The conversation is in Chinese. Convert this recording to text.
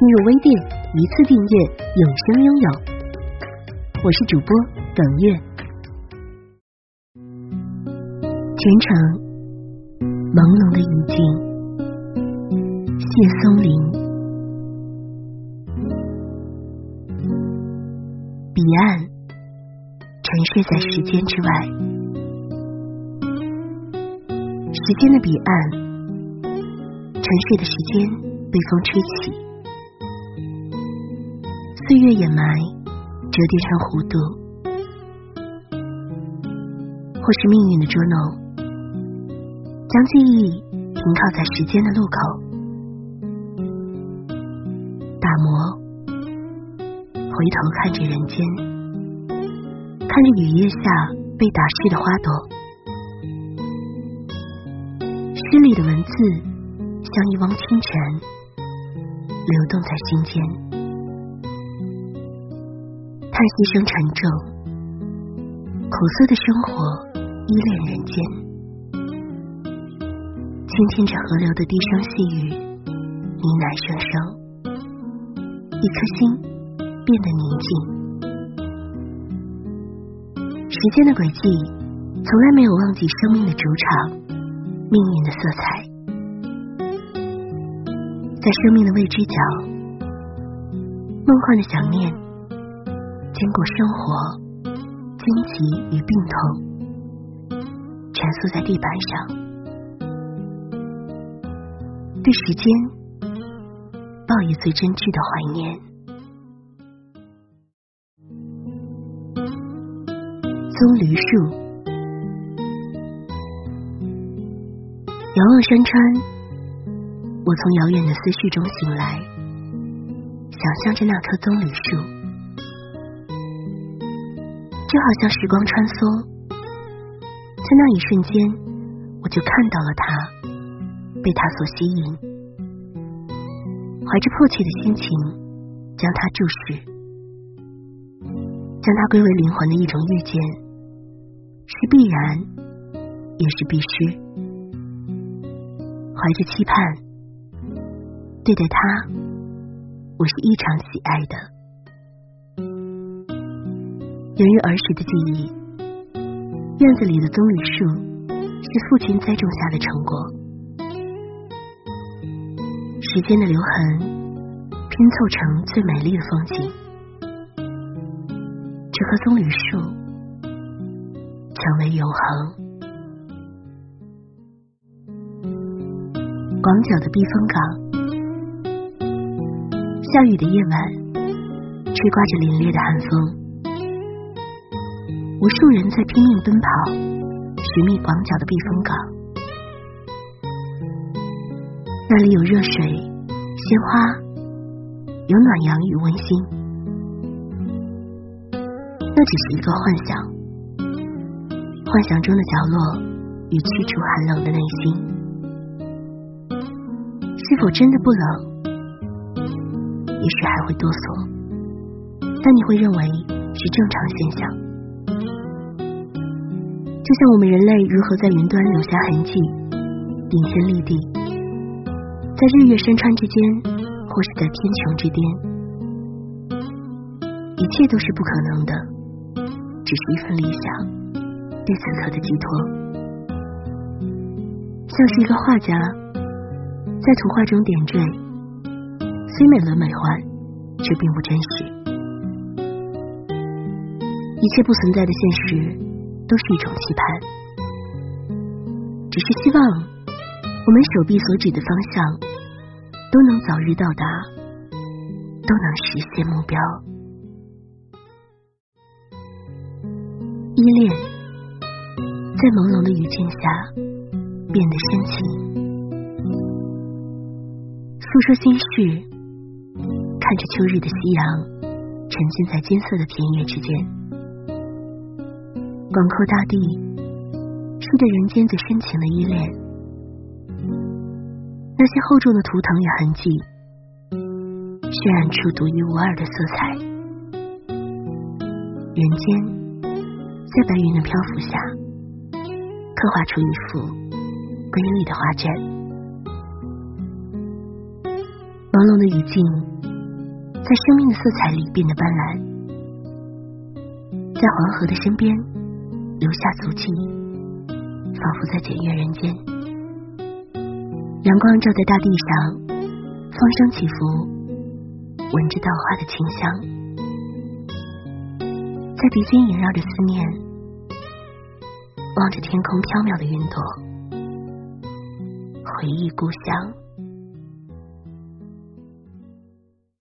进入微店，一次订阅，永生拥有。我是主播耿月。全程朦胧的意境，谢松林，彼岸沉睡在时间之外，时间的彼岸，沉睡的时间被风吹起。岁月掩埋，折叠成弧度，或是命运的捉弄，将记忆停靠在时间的路口，打磨，回头看着人间，看着雨夜下被打湿的花朵，诗里的文字像一汪清泉，流动在心间。叹息声沉重，苦涩的生活依恋人间，倾听着河流的低声细语，呢喃声声，一颗心变得宁静。时间的轨迹从来没有忘记生命的主场，命运的色彩，在生命的未知角，梦幻的想念。经过生活荆棘与病痛，蜷缩在地板上，对时间报以最真挚的怀念。棕榈树，遥望山川，我从遥远的思绪中醒来，想象着那棵棕榈树。就好像时光穿梭，在那一瞬间，我就看到了他，被他所吸引，怀着迫切的心情将他注视，将他归为灵魂的一种遇见，是必然，也是必须。怀着期盼对待他，我是异常喜爱的。源于儿时的记忆，院子里的棕榈树是父亲栽种下的成果。时间的留痕拼凑成最美丽的风景。这棵棕榈树成为永恒。广角的避风港，下雨的夜晚，吹刮着凛冽的寒风。无数人在拼命奔跑，寻觅广角的避风港。那里有热水、鲜花，有暖阳与温馨。那只是一个幻想，幻想中的角落与驱除寒冷的内心。是否真的不冷？也许还会哆嗦，但你会认为是正常现象。就像我们人类如何在云端留下痕迹，顶天立地，在日月山川之间，或是在天穹之巅，一切都是不可能的，只是一份理想对此刻的寄托。像是一个画家在图画中点缀，虽美轮美奂，却并不真实。一切不存在的现实。都是一种期盼，只是希望我们手臂所指的方向都能早日到达，都能实现目标。依恋在朦胧的语境下变得深情，诉说心事，看着秋日的夕阳，沉浸在金色的田野之间。广阔大地，是对人间最深情的依恋。那些厚重的图腾与痕迹，渲染出独一无二的色彩。人间在白云的漂浮下，刻画出一幅瑰丽的画卷。朦胧的雨镜，在生命的色彩里变得斑斓，在黄河的身边留下足迹，仿佛在检阅人间。阳光照在大地上，风声起伏，闻着稻花的清香，在鼻尖萦绕着思念，望着天空飘渺的云朵，回忆故乡。